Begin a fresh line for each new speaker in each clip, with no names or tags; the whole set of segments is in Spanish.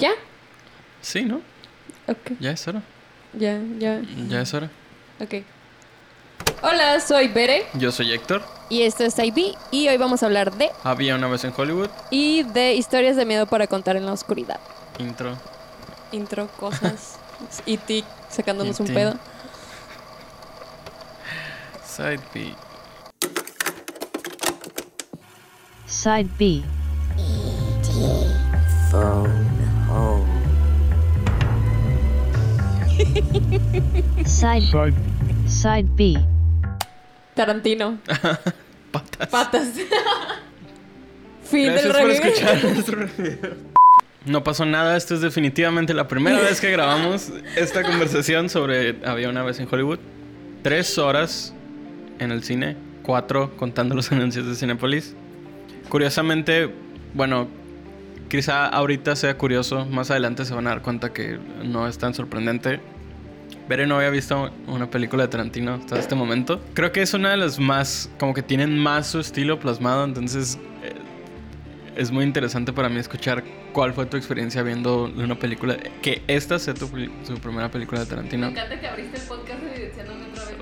¿Ya?
Sí, ¿no?
Ok.
Ya es hora.
Ya, ya.
Ya es hora.
Ok. Hola, soy Bere
Yo soy Héctor.
y esto es IB y hoy vamos a hablar de
Había una vez en Hollywood.
y de historias de miedo para contar en la oscuridad.
Intro.
Intro, cosas. y ti sacándonos un pedo.
Side B.
Side B. Side
Side
Side B.
Tarantino.
Patas.
Patas. fin
Gracias
del
por
review.
escuchar nuestro review. No pasó nada, esto es definitivamente la primera vez que grabamos esta conversación sobre Había una vez en Hollywood. Tres horas en el cine, cuatro contando los anuncios de Cinepolis. Curiosamente, bueno, quizá ahorita sea curioso, más adelante se van a dar cuenta que no es tan sorprendente. Bere no había visto una película de Tarantino hasta este momento. Creo que es una de las más, como que tienen más su estilo plasmado, entonces eh, es muy interesante para mí escuchar cuál fue tu experiencia viendo una película, que esta sea tu, tu primera película de Tarantino.
encanta que abriste el podcast evidenciándome otra vez.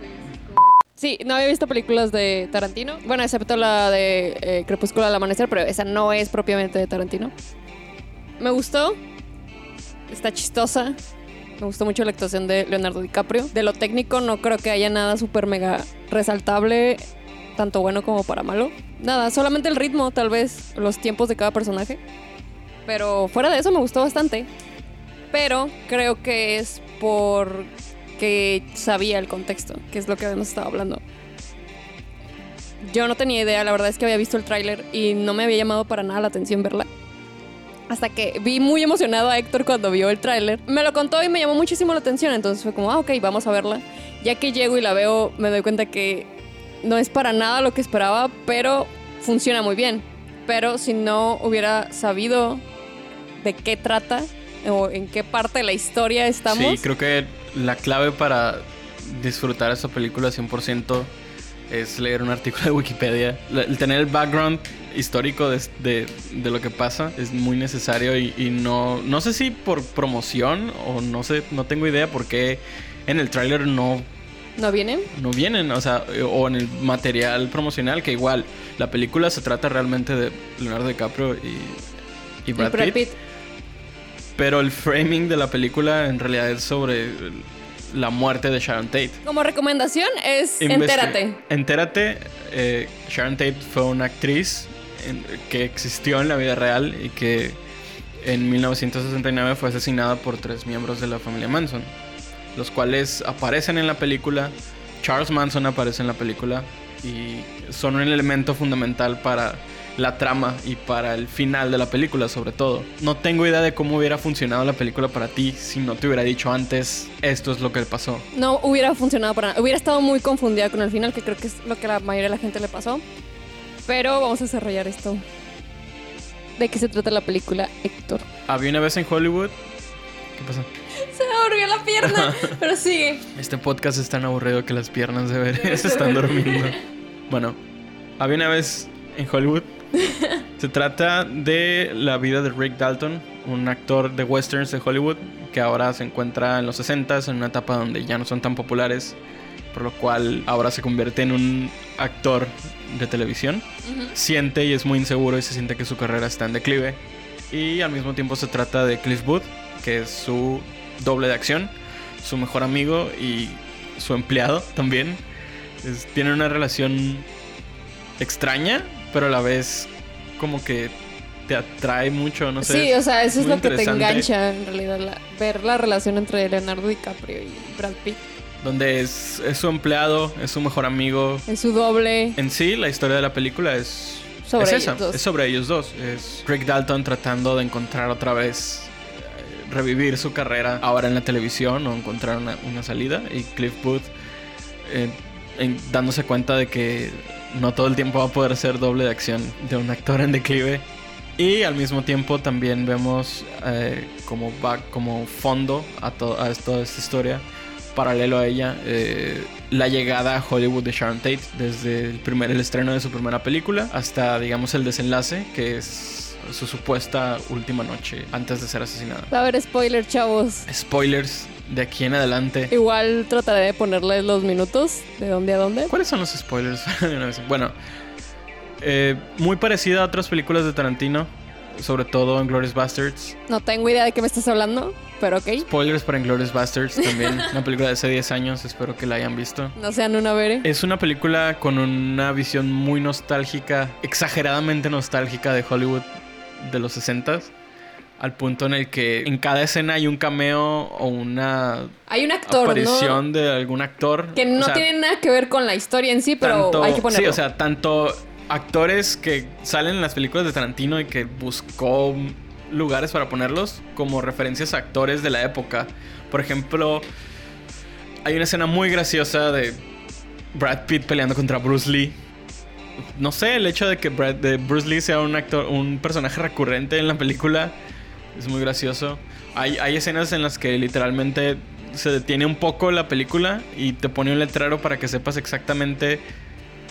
Sí, no había visto películas de Tarantino. Bueno, excepto la de eh, Crepúsculo al Amanecer, pero esa no es propiamente de Tarantino. Me gustó. Está chistosa. Me gustó mucho la actuación de Leonardo DiCaprio. De lo técnico no creo que haya nada súper mega resaltable, tanto bueno como para malo. Nada, solamente el ritmo, tal vez, los tiempos de cada personaje. Pero fuera de eso me gustó bastante. Pero creo que es porque sabía el contexto, que es lo que habíamos estado hablando. Yo no tenía idea, la verdad es que había visto el tráiler y no me había llamado para nada la atención verla. Hasta que vi muy emocionado a Héctor cuando vio el tráiler. Me lo contó y me llamó muchísimo la atención, entonces fue como, ah, ok, vamos a verla. Ya que llego y la veo, me doy cuenta que no es para nada lo que esperaba, pero funciona muy bien. Pero si no hubiera sabido de qué trata o en qué parte de la historia estamos.
Sí, creo que la clave para disfrutar esta película 100% es leer un artículo de Wikipedia. El tener el background histórico de, de- de lo que pasa es muy necesario y, y no, no sé si por promoción o no sé, no tengo idea por qué en el tráiler no,
¿No viene?
no vienen, o sea, o en el material promocional, que igual la película se trata realmente de Leonardo DiCaprio y, y Brad. Pitt. Pero el framing de la película en realidad es sobre la muerte de Sharon Tate.
Como recomendación es
Investi-
entérate.
Entérate. eh, Sharon Tate fue una actriz en- que existió en la vida real y que en 1969 fue asesinada por tres miembros de la familia Manson, los cuales aparecen en la película. Charles Manson aparece en la película y son un elemento fundamental para la trama y para el final de la película sobre todo. No tengo idea de cómo hubiera funcionado la película para ti si no te hubiera dicho antes esto es lo que pasó.
No hubiera funcionado para nada. Hubiera estado muy confundida con el final, que creo que es lo que a la mayoría de la gente le pasó. Pero vamos a desarrollar esto. ¿De qué se trata la película, Héctor?
Había una vez en Hollywood. ¿Qué pasa?
Se me abrió la pierna, pero sigue.
Este podcast es tan aburrido que las piernas de Bere se están durmiendo. Bueno, había una vez en Hollywood. Se trata de la vida de Rick Dalton, un actor de westerns de Hollywood que ahora se encuentra en los 60 en una etapa donde ya no son tan populares, por lo cual ahora se convierte en un actor de televisión. Siente y es muy inseguro y se siente que su carrera está en declive. Y al mismo tiempo se trata de Cliff Booth, que es su doble de acción, su mejor amigo y su empleado también. Es- tienen una relación extraña, pero a la vez como que te atrae mucho, no sé.
sí, o sea, eso es lo que te engancha en realidad, la- ver la relación entre Leonardo DiCaprio y Brad Pitt.
Donde es, es su empleado, es su mejor amigo.
Es su doble
En sí, la historia de la película es,
sobre
es
ellos
esa,
dos.
es sobre ellos dos. Es Rick Dalton tratando de encontrar otra vez, eh, revivir su carrera ahora en la televisión o encontrar una, una salida. Y Cliff Booth eh, en- dándose cuenta de que no todo el tiempo va a poder ser doble de acción de un actor en declive. Y al mismo tiempo también vemos eh, como, va, como fondo a, to- a toda esta historia, paralelo a ella, eh, la llegada a Hollywood de Sharon Tate, desde el, primer, el estreno de su primera película hasta, digamos, el desenlace, que es su supuesta última noche antes de ser asesinada.
Va a haber spoiler, chavos.
Spoilers de aquí en adelante.
Igual trataré de ponerles los minutos de dónde a dónde.
¿Cuáles son los spoilers? Bueno, eh, muy parecida a otras películas de Tarantino, sobre todo en Glorious Bastards.
No tengo idea de qué me estás hablando, pero ok.
Spoilers para Glorious Bastards también, una película de hace 10 años, espero que la hayan visto.
No sean una vere.
Es una película con una visión muy nostálgica, exageradamente nostálgica de Hollywood de los 60s. Al punto en el que en cada escena hay un cameo o una
Hay un actor, ¿no?
aparición de algún actor.
Que no
O sea,
tiene nada que ver con la historia en sí, pero
tanto-
hay que ponerlo.
Sí, o sea, tanto actores que salen en las películas de Tarantino y que buscó lugares para ponerlos, como referencias a actores de la época. Por ejemplo, hay una escena muy graciosa de Brad Pitt peleando contra Bruce Lee. No sé, el hecho de que Brad, de Bruce Lee sea un actor, un personaje recurrente en la película es muy gracioso. Hay, hay escenas en las que literalmente se detiene un poco la película y te pone un letrero para que sepas exactamente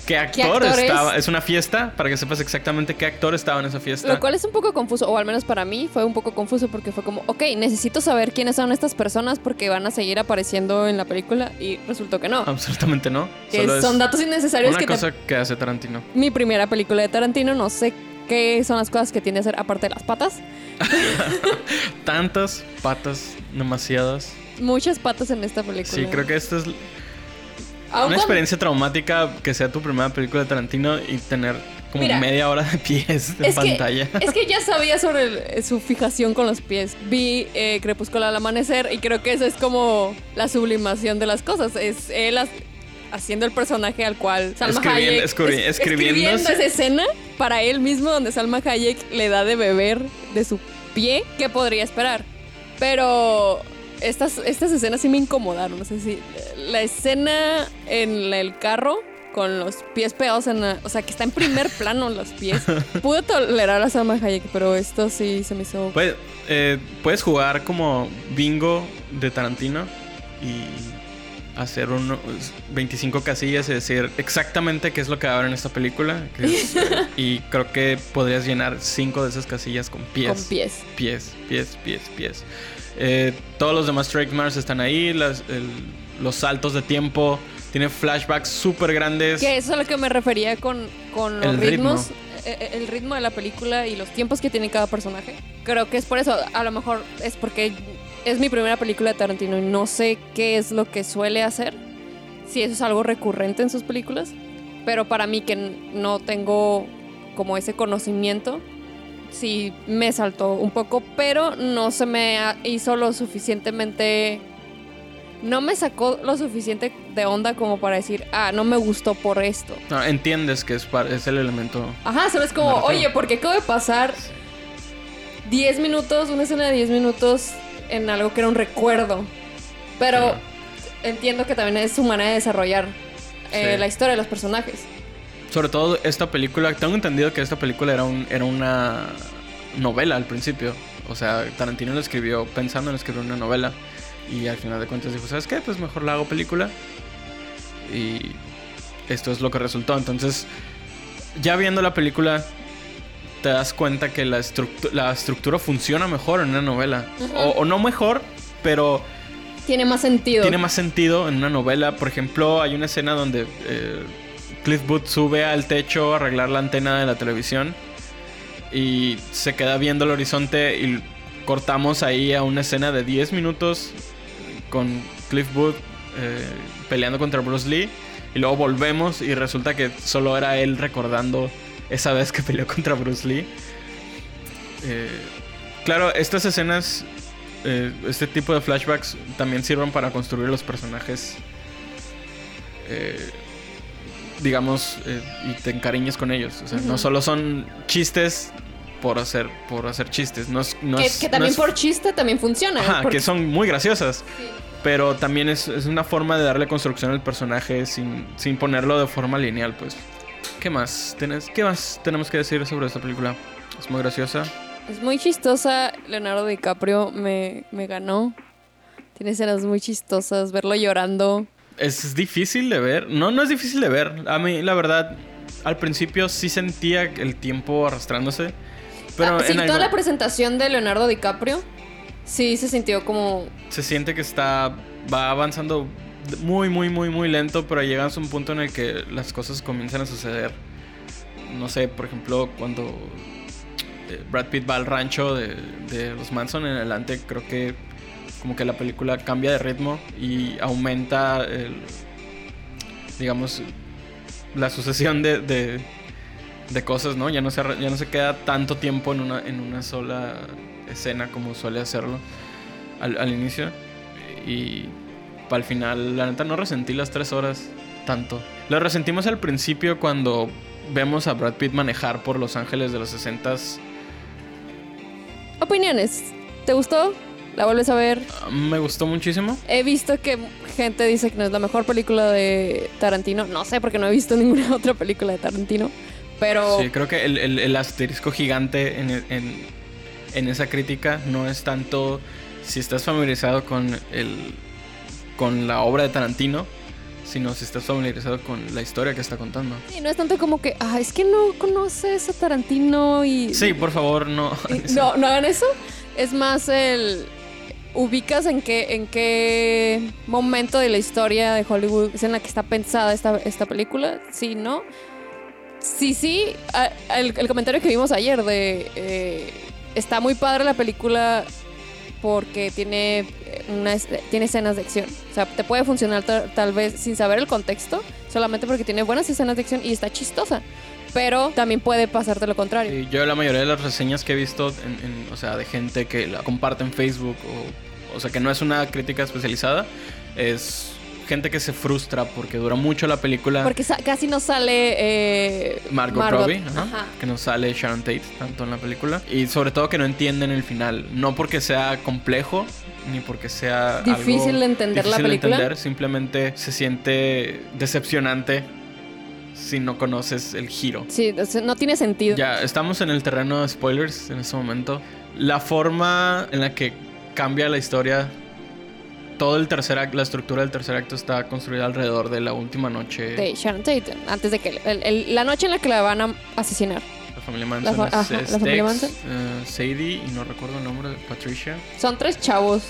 qué actor
actor es?
estaba. Es una fiesta para que sepas exactamente qué actor estaba en esa fiesta.
Lo cual es un poco confuso, o al menos para mí fue un poco confuso porque fue como, ok, necesito saber quiénes son estas personas porque van a seguir apareciendo en la película y resultó que no.
Absolutamente no.
que
Solo es
son datos innecesarios
una
que te-
cosa que hace Tarantino.
Mi primera película de Tarantino, no sé qué son las cosas que tiene que hacer aparte de las patas.
Tantas patas, demasiadas.
Muchas patas en esta película.
Sí, creo que esta es una experiencia traumática que sea tu primera película de Tarantino y tener como
Mira,
media hora de pies en
es que-
pantalla.
Es que ya sabía sobre el- su fijación con los pies. Vi eh, Crepúsculo al amanecer y creo que eso es como la sublimación de las cosas. Es él ha- haciendo el personaje al cual Salma
Escribiendo-
Hayek
escri-
es-
escribiéndose.
escribiendo esa escena para él mismo donde Salma Hayek le da de beber de su pie. ¿Qué podría esperar? Pero estas, estas escenas sí me incomodaron. No sé si la escena en el carro con los pies pegados en la, o sea, que está en primer plano los pies. Pude tolerar a Salma Hayek, pero esto sí se me hizo
Puedes, eh, puedes jugar como bingo de Tarantino y hacer unos 25 casillas y decir exactamente qué es lo que va a haber en esta película. es, y creo que podrías llenar 5 de esas casillas con pies.
con pies.
Pies, pies, pies, pies. Eh, todos los demás trademarks están ahí. las- el- los saltos de tiempo. Tiene flashbacks súper grandes.
Que eso es a lo que me refería con, con los
El
ritmos. eh, eh, El ritmo de la película y los tiempos que tiene cada personaje. Creo que es por eso. A lo mejor es porque es mi primera película de Tarantino y no sé qué es lo que suele hacer. Si eso es algo recurrente en sus películas. Pero para mí que no tengo como ese conocimiento, sí me saltó un poco, pero no se me hizo lo suficientemente... No me sacó lo suficiente de onda como para decir, ah, no me gustó por esto.
No, entiendes que es, es el elemento.
Ajá, solo es como, oye, porque acabo de pasar 10 minutos, una escena de 10 minutos en algo que era un recuerdo. Pero entiendo que también es su manera de desarrollar eh,
Sí.
la historia de los personajes.
Sobre todo esta película, tengo entendido que esta película era, un, era una novela al principio. O sea, Tarantino lo escribió pensando en escribir una novela. Y al final de cuentas dijo, ¿sabes qué? Pues mejor la hago película. Y esto es lo que resultó. Entonces, ya viendo la película, te das cuenta que la, estructu- la estructura funciona mejor en una novela. O, o no mejor, pero
Tiene más sentido.
tiene más sentido en una novela. Por ejemplo, hay una escena donde eh, Cliff Booth sube al techo a arreglar la antena de la televisión y se queda viendo el horizonte y cortamos ahí a una escena de 10 minutos con Cliff Booth eh, peleando contra Bruce Lee y luego volvemos y resulta que solo era él recordando esa vez que peleó contra Bruce Lee. Eh, claro, estas escenas eh, este tipo de flashbacks también sirven para construir los personajes. eh, digamos, eh, y te encariñes con ellos. O sea, no solo son chistes por hacer, por hacer chistes. No es, no
que,
es-
que
no
también
es-
por chiste también funciona.
Ajá,
porque-
que son muy graciosas.
Sí.
Pero también es, es una forma de darle construcción al personaje sin, sin ponerlo de forma lineal, pues. ¿Qué más? ¿Tenés, ¿Qué más tenemos que decir sobre esta película? Es muy graciosa.
Es muy chistosa. Leonardo DiCaprio me, me ganó. Tiene escenas muy chistosas. Verlo llorando.
Es difícil de ver. No, no es difícil de ver. A mí, la verdad, al principio sí sentía el tiempo arrastrándose. Pero
Ah, sí,
en
toda
algo-
la presentación de Leonardo DiCaprio sí se sintió como
se siente que está va avanzando muy muy muy muy lento pero llegas a un punto en el que las cosas comienzan a suceder no sé por ejemplo cuando eh, Brad Pitt va al rancho de, los Manson en adelante creo que como que la película cambia de ritmo y aumenta digamos la sucesión de, de, de cosas no ya no se ya no se queda tanto tiempo en una en una sola escena como suele hacerlo al, al inicio. Y el final, la neta, no resentí las tres horas tanto. Lo resentimos al principio cuando vemos a Brad Pitt manejar por Los Ángeles de los 60s.
opiniones. ¿Te gustó? ¿La vuelves a ver?
Me gustó muchísimo.
He visto que gente dice que no es la mejor película de Tarantino. No sé porque no he visto ninguna otra película de Tarantino. Pero
Sí, creo que el, el- el asterisco gigante en, en- en esa crítica no es tanto si estás familiarizado con, el, con la obra de Tarantino, sino si estás familiarizado con la historia que está contando.
sí, no es tanto como que, ah, es que no conoces a Tarantino y...
Sí, por favor, no.
no, no hagan eso. Es más el... Ubicas en qué, en qué momento de la historia de Hollywood es en la que está pensada esta, esta película. Sí, ¿no? Sí, sí. a- El, el comentario que vimos ayer de... eh, está muy padre la película porque tiene, eh, una, es- tiene escenas de acción. O sea, te puede funcionar ta- tal vez sin saber el contexto, solamente porque tiene buenas escenas de acción y está chistosa. Pero también puede pasarte lo contrario.
Sí, yo la mayoría de las reseñas que he visto, o sea, de gente que la comparte en Facebook, o, o sea, que no es una crítica especializada, es gente que se frustra porque dura mucho la película.
Porque casi no sale eh,
Margot, Robbie, ajá,
Ajá.
que no sale Sharon Tate tanto en la película. Y sobre todo que no entienden el final. No porque sea complejo, ni porque sea algo
Difícil de entender la
difícil de
película.
entender, simplemente se siente decepcionante si no conoces el giro.
Sí, no tiene sentido.
Ya, estamos en el terreno de spoilers en este momento. La forma en la que cambia la historia, todo el tercer acto, la estructura del tercer acto está construida alrededor de la última noche.
De Sharon Tate, antes de que... el- el- la noche en la que la van a asesinar.
La familia Manson
fa-
es,
ajá,
es
la familia Manson.
eh, Sadie y no recuerdo el nombre de Patricia.
Son tres chavos.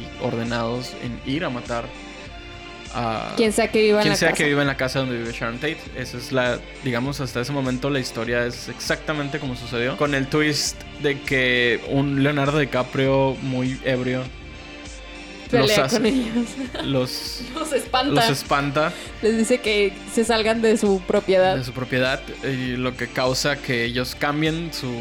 Y ordenados en ir a matar a
Quien sea que viva en
quien
la
sea
casa.
que viva en la casa donde vive Sharon Tate. Esa es la, digamos, hasta ese momento la historia es exactamente como sucedió. Con el twist de que un Leonardo DiCaprio muy ebrio
Pelea
hace-
con ellos.
los,
Los espanta.
los espanta
Les dice que se salgan de su propiedad.
de su propiedad y lo que causa que ellos cambien su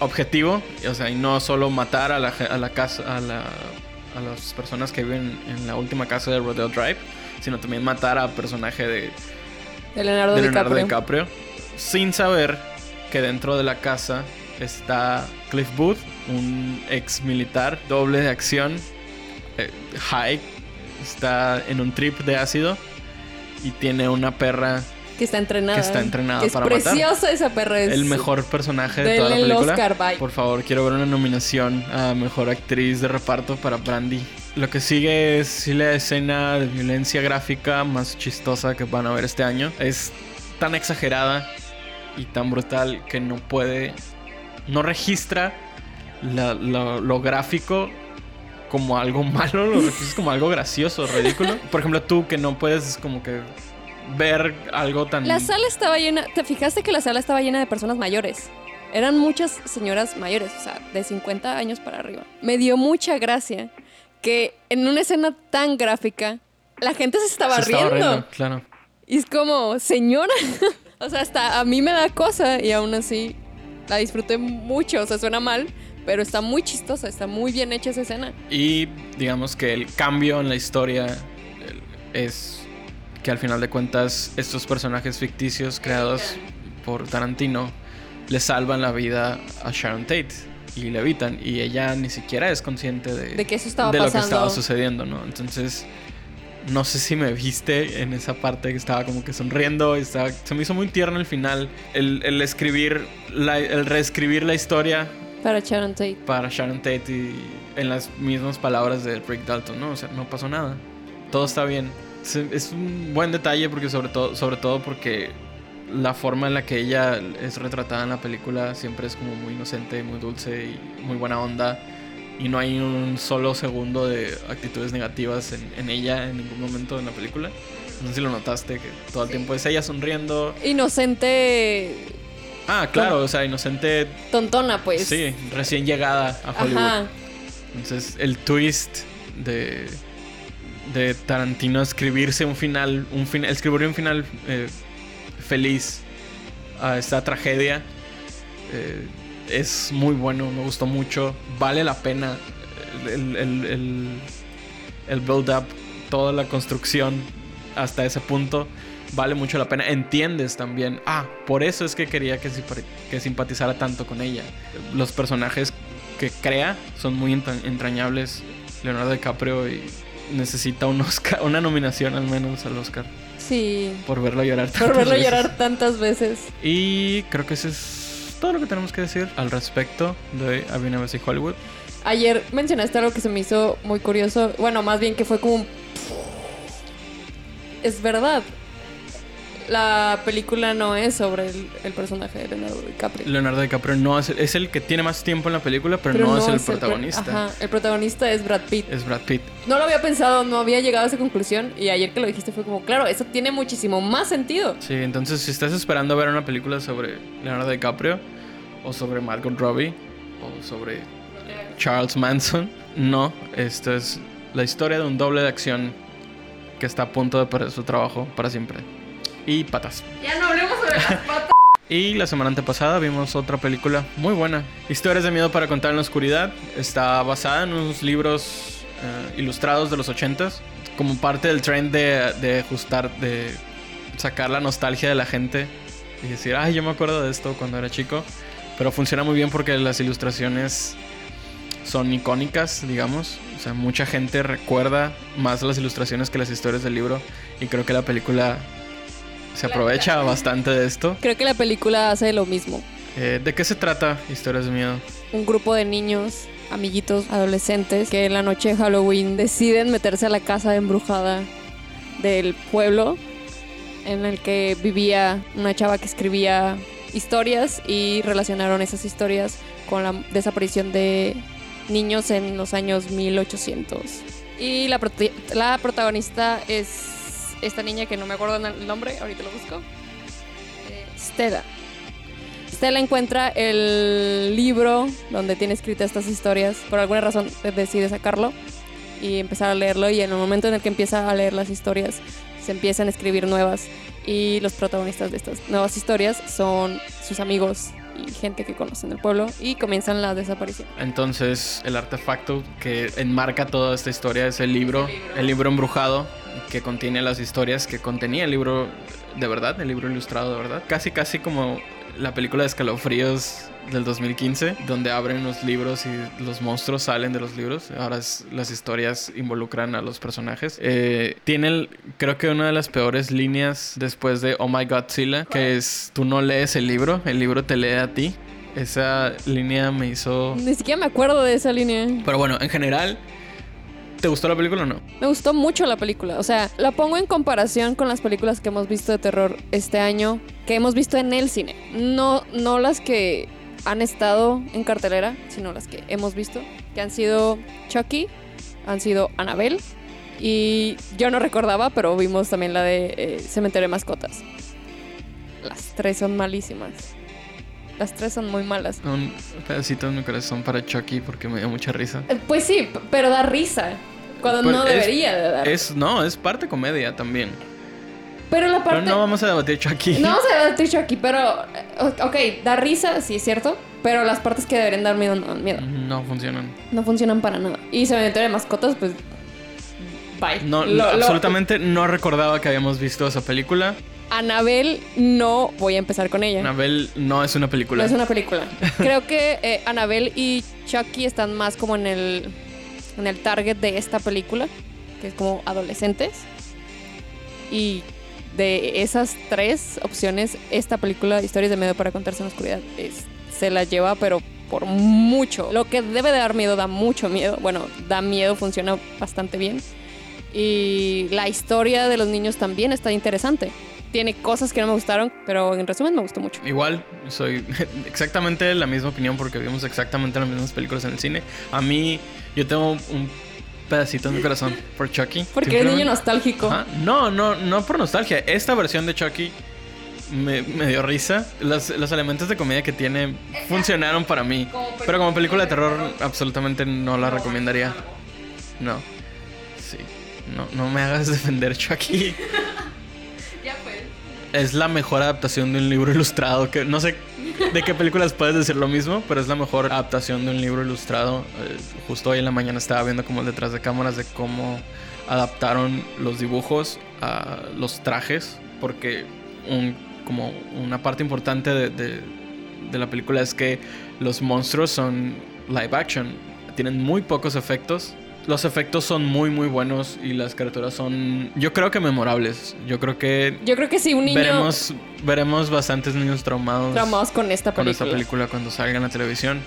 objetivo, o sea, y no solo matar a la, a la casa, a, la, a las personas que viven en la última casa de Rodeo Drive, sino también matar a personaje de,
De Leonardo,
de Leonardo
DiCaprio.
DiCaprio, sin saber que dentro de la casa está Cliff Booth, un ex militar, doble de acción, eh, high, está en un trip de ácido y tiene una perra
Que está entrenada.
Que está entrenada
Que es
para
preciosa esa perra. Es
el mejor personaje de toda la
el
película.
Oscar, bye.
Por favor, quiero ver una nominación a mejor actriz de reparto para Brandy. Lo que sigue es la escena de violencia gráfica más chistosa que van a ver este año. Es tan exagerada y tan brutal que no puede, no registra la- lo gráfico como algo malo, lo registras como algo gracioso, ridículo. Por ejemplo, tú que no puedes como que ver algo tan...
La sala estaba llena. ¿Te fijaste que la sala estaba llena de personas mayores? Eran muchas señoras mayores, o sea, de 50 años para arriba. Me dio mucha gracia que en una escena tan gráfica la gente se estaba,
Se estaba
riendo.
riendo, claro.
Y es como, señora. o sea, hasta a mí me da cosa y aún así la disfruté mucho. O sea, suena mal, pero está muy chistosa, está muy bien hecha esa escena.
Y digamos que el cambio en la historia es que al final de cuentas estos personajes ficticios creados por Tarantino le salvan la vida a Sharon Tate y le evitan y ella ni siquiera es consciente de,
De que eso estaba
de lo que estaba sucediendo, ¿no? Entonces no sé si me viste en esa parte que estaba como que sonriendo, estaba- se me hizo muy tierno el final, el, el escribir, la- el reescribir la historia
Para Sharon Tate.
para Sharon Tate y en las mismas palabras de Rick Dalton, ¿no? O sea, no pasó nada. Todo está bien. Es un buen detalle porque sobre todo, sobre todo porque la forma en la que ella es retratada en la película siempre es como muy inocente, muy dulce y muy buena onda. Y no hay un solo segundo de actitudes negativas en, en ella en ningún momento en la película. No sé si lo notaste, que todo el tiempo es ella sonriendo.
Inocente.
Ah, claro, o sea, inocente.
Tontona, pues.
Sí, recién llegada a Hollywood.
Ajá.
Entonces, el twist de, de Tarantino escribirse un final, un fin, escribir un final eh, feliz a esta tragedia eh, es muy bueno, me gustó mucho, vale la pena el, el, el, el build-up, toda la construcción hasta ese punto. Vale mucho la pena. Entiendes también. Ah, por eso es que quería que, que simpatizara tanto con ella. Los personajes que crea son muy entra- entrañables. Leonardo DiCaprio y necesita un Oscar, una nominación al menos al Oscar
Sí.
por verlo llorar.
Por
tantas
verlo
veces.
llorar tantas veces.
Y creo que eso es todo lo que tenemos que decir al respecto de Había una vez en Hollywood.
Ayer mencionaste algo que se me hizo muy curioso. Bueno, más bien que fue como un... Es verdad. La película no es sobre el, el personaje de Leonardo DiCaprio.
Leonardo DiCaprio no es, es el que tiene más tiempo en la película, pero,
Pero
no, es el
pro-
protagonista.
Ajá, el protagonista es Brad Pitt.
Es Brad Pitt.
No lo había pensado, no había llegado a esa conclusión. Y ayer que lo dijiste fue como, claro, eso tiene muchísimo más sentido.
Sí, entonces si estás esperando ver una película sobre Leonardo DiCaprio o sobre Margot Robbie o sobre Charles Manson, no, esto es la historia de un doble de acción que está a punto de perder su trabajo para siempre. Y patas.
Ya no hablemos sobre las patas.
Y la semana antepasada vimos otra película muy buena. Historias de miedo para contar en la oscuridad. Está basada en unos libros eh, ilustrados de los 80s. Como parte del trend de, de ajustar, de sacar la nostalgia de la gente. Y decir, ay, yo me acuerdo de esto cuando era chico. Pero funciona muy bien porque las ilustraciones son icónicas, digamos. O sea, mucha gente recuerda más las ilustraciones que las historias del libro. Y creo que la película se aprovecha bastante de esto.
Creo que la película hace lo mismo.
Eh, ¿De qué se trata Historias de Miedo?
Un grupo de niños, amiguitos, adolescentes, que en la noche de Halloween deciden meterse a la casa embrujada del pueblo en el que vivía una chava que escribía historias y relacionaron esas historias con la desaparición de niños en los años 1800. Y la, la protagonista es esta niña que no me acuerdo el nombre, ahorita lo busco. Eh, Stella. Stella encuentra el libro donde tiene escritas estas historias. Por alguna razón decide sacarlo y empezar a leerlo. Y en el momento en el que empieza a leer las historias, se empiezan a escribir nuevas. Y los protagonistas de estas nuevas historias son sus amigos y gente que conocen del pueblo. Y comienzan la desaparición.
Entonces, el artefacto que enmarca toda esta historia es el libro, el libro embrujado, que contiene las historias que contenía el libro de verdad, el libro ilustrado de verdad. Casi, casi como la película de Escalofríos del 2015, donde abren los libros y los monstruos salen de los libros. Ahora es- las historias involucran a los personajes. Eh, tiene, el- creo que una de las peores líneas después de Oh My Godzilla, que es tú no lees el libro, el libro te lee a ti. Esa línea me hizo...
Ni siquiera me acuerdo de esa línea.
Pero bueno, en general, ¿te gustó la película o no?
Me gustó mucho la película. O sea, la pongo en comparación con las películas que hemos visto de terror este año, que hemos visto en el cine. No, no las que han estado en cartelera, sino las que hemos visto, que han sido Chucky, han sido Annabelle, y yo no recordaba, pero vimos también la de eh, Cementerio de Mascotas. Las tres son malísimas. Las tres son muy malas.
Un pedacito en mi corazón para Chucky porque me dio mucha risa.
Eh, Pues sí, pero da risa. Cuando
Pero
no
es-
debería de dar.
Es, no, es parte comedia también.
pero la parte...
Pero no vamos a debatir Chucky.
No vamos a debatir Chucky, pero. eh, Ok, da risa, sí es cierto. Pero las partes que deberían dar miedo no dan miedo.
No funcionan.
No funcionan para nada. Y Cementerio de Mascotas, pues. Bye.
No,
Lo- lo-
absolutamente no recordaba que habíamos visto esa película.
Anabel, no voy a empezar con ella.
Anabel no es una película.
No es una película. Creo que eh, Annabelle y Chucky están más como en el, en el target de esta película, que es como adolescentes. Y de esas tres opciones, esta película, Historias de Miedo para contarse en la oscuridad, es- se la lleva, pero por mucho. Lo que debe de dar miedo da mucho miedo. Bueno, da miedo, funciona bastante bien. Y la historia de los niños también está interesante. Tiene cosas que no me gustaron, pero en resumen me gustó mucho.
Igual, soy exactamente la misma opinión porque vimos exactamente las mismas películas en el cine. A mí, yo tengo un pedacito en mi corazón por Chucky.
Porque eres niño nostálgico.
Ajá. No, no, no por nostalgia. Esta versión de Chucky me, me dio risa. Los, los elementos de comedia que tiene funcionaron para mí. Pero como película de terror, absolutamente no la recomendaría. No. Sí. No, no me hagas defender Chucky. Es la mejor adaptación de un libro ilustrado. Que no sé de qué películas puedes decir lo mismo, pero es la mejor adaptación de un libro ilustrado. Eh, justo hoy en la mañana estaba viendo como detrás de cámaras de cómo adaptaron los dibujos a los trajes, porque un, como una parte importante de, de- de la película es que los monstruos son live action, tienen muy pocos efectos. Los efectos son muy muy buenos y las criaturas son yo creo que memorables. Yo creo que
Yo creo que sí, un niño
veremos veremos bastantes niños traumados
traumados con esta
con
película.
esta película cuando salga en la televisión.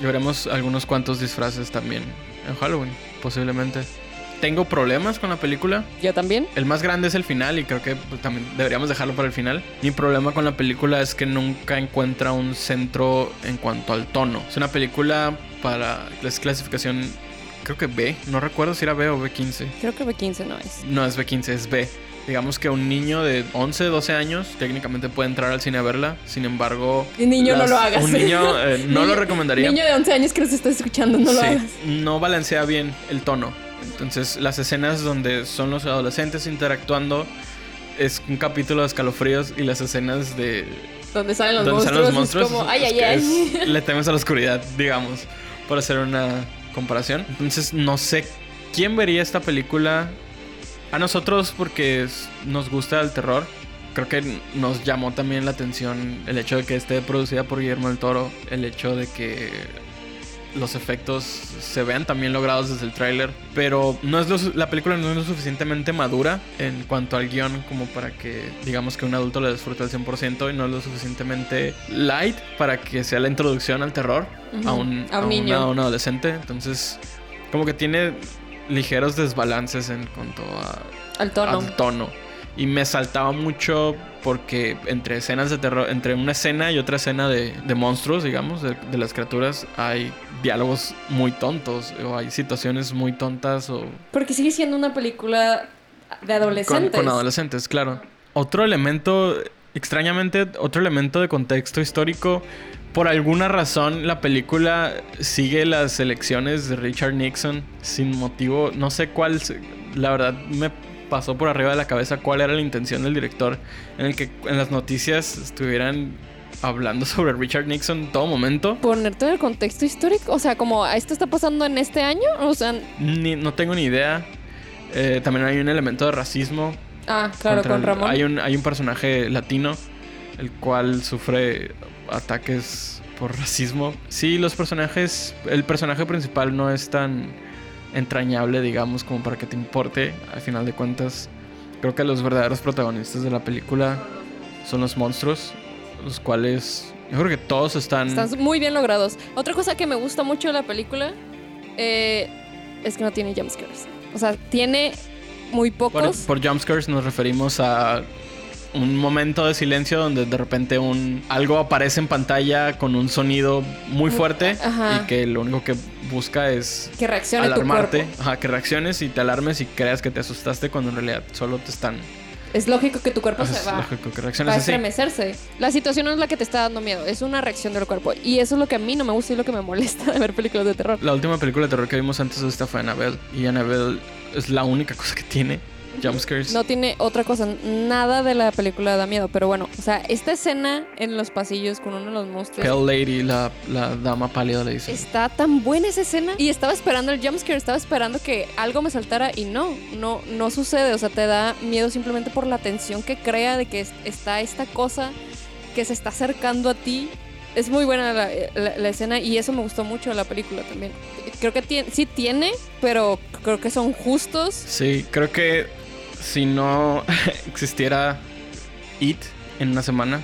Y veremos algunos cuantos disfraces también en Halloween, posiblemente. Tengo problemas con la película.
Yo también.
El más grande es el final y creo que pues, también deberíamos dejarlo para el final. Mi problema con la película es que nunca encuentra un centro en cuanto al tono. Es una película para la clasificación, creo que B. No recuerdo si era B o B15.
Creo que B15 no es.
No es B15, es B. Digamos que un niño de 11, 12 años técnicamente puede entrar al cine a verla. Sin embargo,
Y niño, no lo hagas.
Un niño eh, no lo recomendaría.
Niño de 11 años que nos está escuchando, no lo
Sí,
hagas.
no balancea bien el tono. Entonces, las escenas donde son los adolescentes interactuando es un capítulo de escalofríos y las escenas de
Donde salen los
donde
monstruos,
salen los monstruos
es como, ay, ay, ay.
es- le temes a la oscuridad, digamos, por hacer una comparación. Entonces, no sé quién vería esta película. A nosotros, porque nos gusta el terror, creo que nos llamó también la atención el hecho de que esté producida por Guillermo del Toro, el hecho de que los efectos se vean también logrados desde el tráiler, pero no es lo la película no es lo suficientemente madura en cuanto al guion como para que digamos que un adulto la disfrute al 100% y no es lo suficientemente light para que sea la introducción al terror a un,
A un niño.
a un adolescente. Entonces, como que tiene ligeros desbalances en cuanto a,
Al tono.
al tono. Y me saltaba mucho porque entre escenas de terror, entre una escena y otra escena de, de monstruos, digamos, de, de las criaturas, hay diálogos muy tontos o hay situaciones muy tontas o
Porque sigue siendo una película de
con,
adolescentes.
con adolescentes, claro. Otro elemento, extrañamente, otro elemento de contexto histórico. Por alguna razón, la película sigue las elecciones de Richard Nixon sin motivo. No sé cuál. La verdad, me pasó por arriba de la cabeza cuál era la intención del director en el que en las noticias estuvieran hablando sobre Richard Nixon en todo momento.
Ponerte en el contexto histórico. O sea, como esto está pasando en este año. O sea,
Ni- no tengo ni idea. Eh, también hay un elemento de racismo
ah, claro, con
el-
Ramón.
Hay un, hay un personaje latino, el cual sufre ataques por racismo. Sí, los personajes, el personaje principal no es tan entrañable, digamos, como para que te importe. Al final de cuentas, creo que los verdaderos protagonistas de la película son los monstruos, los cuales yo creo que todos están...
Están muy bien logrados. Otra cosa que me gusta mucho de la película eh, es que no tiene jumpscares. O sea, tiene muy
Bueno,
pocos.
por jumpscares nos referimos a un momento de silencio donde de repente un algo aparece en pantalla con un sonido muy fuerte
Ajá.
y que lo único que busca es
que reaccione
alarmarte. Ajá, que reacciones y te alarmes y creas que te asustaste cuando en realidad solo te están
Es lógico que tu cuerpo
es
se va,
lógico que
va a
así.
estremecerse. La situación no es la que te está dando miedo, es una reacción del cuerpo. Y eso es lo que a mí no me gusta y lo que me molesta de ver películas de terror.
La última película de terror que vimos antes de esta fue Annabelle y Annabelle es la única cosa que tiene jumpscares.
No tiene otra cosa, nada de la película da miedo. Pero bueno, o sea, esta escena en los pasillos con uno de los monstruos.
Pale Lady, la, la dama pálida le dice.
Está tan buena esa escena y estaba esperando el jumpscare, estaba esperando que algo me saltara y no, no, no sucede, o sea, te da miedo simplemente por la tensión que crea de que es- está esta cosa que se está acercando a ti. Es muy buena la, la- la escena y eso me gustó mucho de la película también. Creo que tiene, sí tiene, pero creo que son justos.
Sí, creo que si no existiera It en una semana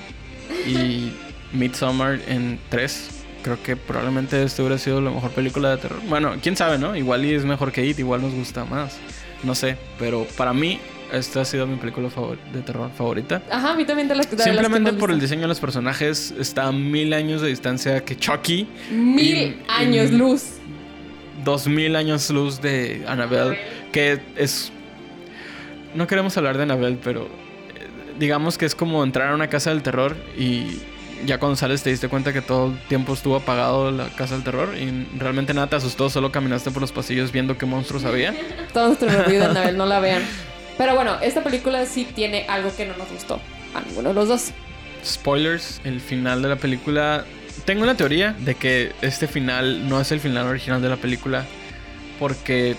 y Midsommar en tres, creo que probablemente esto hubiera sido la mejor película de terror. Bueno, quién sabe, ¿no? Igual y es mejor que It, igual nos gusta más. No sé, pero para mí esta ha sido mi película de terror favorita.
Ajá, a mí también de las de las que
Simplemente por el diseño de los personajes está a mil años de distancia que Chucky,
Mil
y-
años
y-
luz.
dos mil años luz de Annabelle, que es... No queremos hablar de Annabelle, pero eh, digamos que es como entrar a una casa del terror y ya cuando sales te diste cuenta que todo el tiempo estuvo apagado la casa del terror y realmente nada te asustó, solo caminaste por los pasillos viendo qué monstruos había.
Todo nuestro review de no la vean. Pero bueno, esta película sí tiene algo que no nos gustó. A ninguno de los dos.
Spoilers, el final de la película. Tengo una teoría de que este final no es el final original de la película porque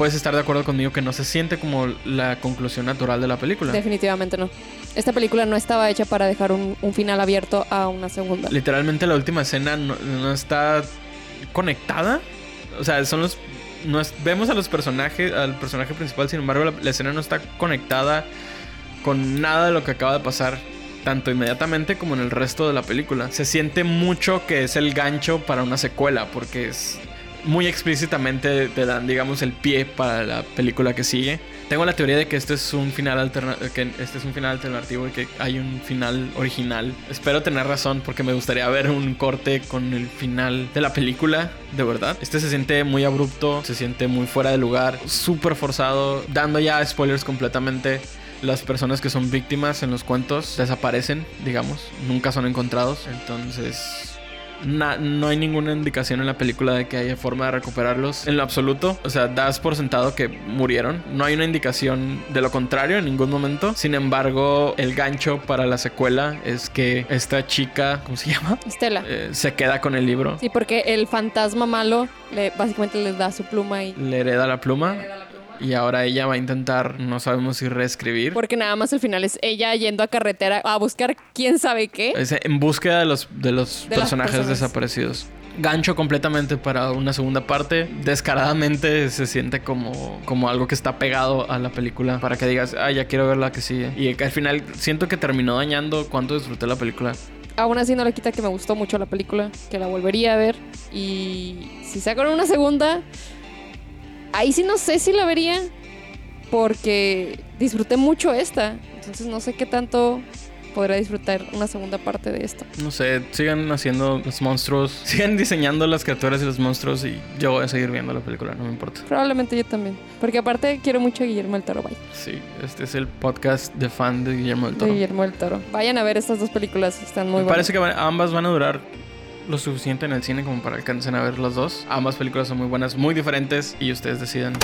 puedes estar de acuerdo conmigo que no se siente como la conclusión natural de la película.
Definitivamente no. Esta película no estaba hecha para dejar un, un final abierto a una segunda.
Literalmente la última escena no, no está conectada. O sea, son los vemos a los personajes, al personaje principal, sin embargo, la, la escena no está conectada con nada de lo que acaba de pasar, tanto inmediatamente como en el resto de la película. Se siente mucho que es el gancho para una secuela, porque es muy explícitamente te dan, digamos, el pie para la película que sigue. Tengo la teoría de que este es un final que este es un final alternativo y que hay un final original. Espero tener razón porque me gustaría ver un corte con el final de la película, de verdad. Este se siente muy abrupto, se siente muy fuera de lugar, súper forzado, dando ya spoilers completamente. Las personas que son víctimas en los cuentos desaparecen, digamos, nunca son encontrados. Entonces, no hay ninguna indicación en la película de que haya forma de recuperarlos en lo absoluto. O sea, das por sentado que murieron. No hay una indicación de lo contrario en ningún momento. Sin embargo, el gancho para la secuela es que esta chica, ¿cómo se llama?
Estela.
Eh, se queda con el libro.
Sí, porque el fantasma malo le, básicamente les da su pluma y...
Le hereda la pluma. Y ahora ella va a intentar, no sabemos si reescribir.
Porque nada más al final es ella yendo a carretera a buscar quién sabe qué.
Es en búsqueda de los, de los
De
personajes desaparecidos. Gancho completamente para una segunda parte. Descaradamente se siente como, como algo que está pegado a la película para que digas, ah, ya quiero ver la que sigue. Y al final siento que terminó dañando cuánto disfruté la película.
Aún así no le quita que me gustó mucho la película, que la volvería a ver. Y si sacan una segunda, ahí sí no sé si la vería, porque disfruté mucho esta. Entonces no sé qué tanto podrá disfrutar una segunda parte de esto.
No sé, sigan haciendo los monstruos, sigan diseñando las criaturas y los monstruos y yo voy a seguir viendo la película, no me importa.
Probablemente yo también. Porque aparte quiero mucho a Guillermo del Toro. Bye.
Sí, este es el podcast de fan de Guillermo del
De
Toro.
Guillermo del Toro. Vayan a ver estas dos películas, están muy
Me
buenas.
parece que ambas van a durar lo suficiente en el cine como para que alcancen a ver las dos. Ambas películas son muy buenas, muy diferentes y ustedes deciden.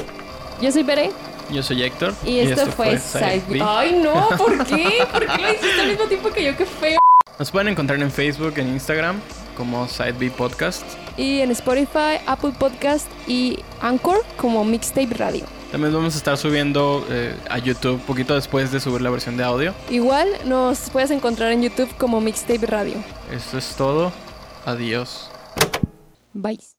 Yo soy Bere
Yo soy Héctor.
y, esto, fue Side B. Ay, no, ¿por qué? ¿Por qué lo hiciste al mismo tiempo que yo? Qué feo.
Nos pueden encontrar en Facebook, en Instagram como Side B Podcast.
Y en Spotify, Apple Podcast y Anchor como Mixtape Radio.
También vamos a estar subiendo eh, a YouTube poquito después de subir la versión de audio.
Igual nos puedes encontrar en YouTube como Mixtape Radio.
Esto es todo. Adiós.
Bye.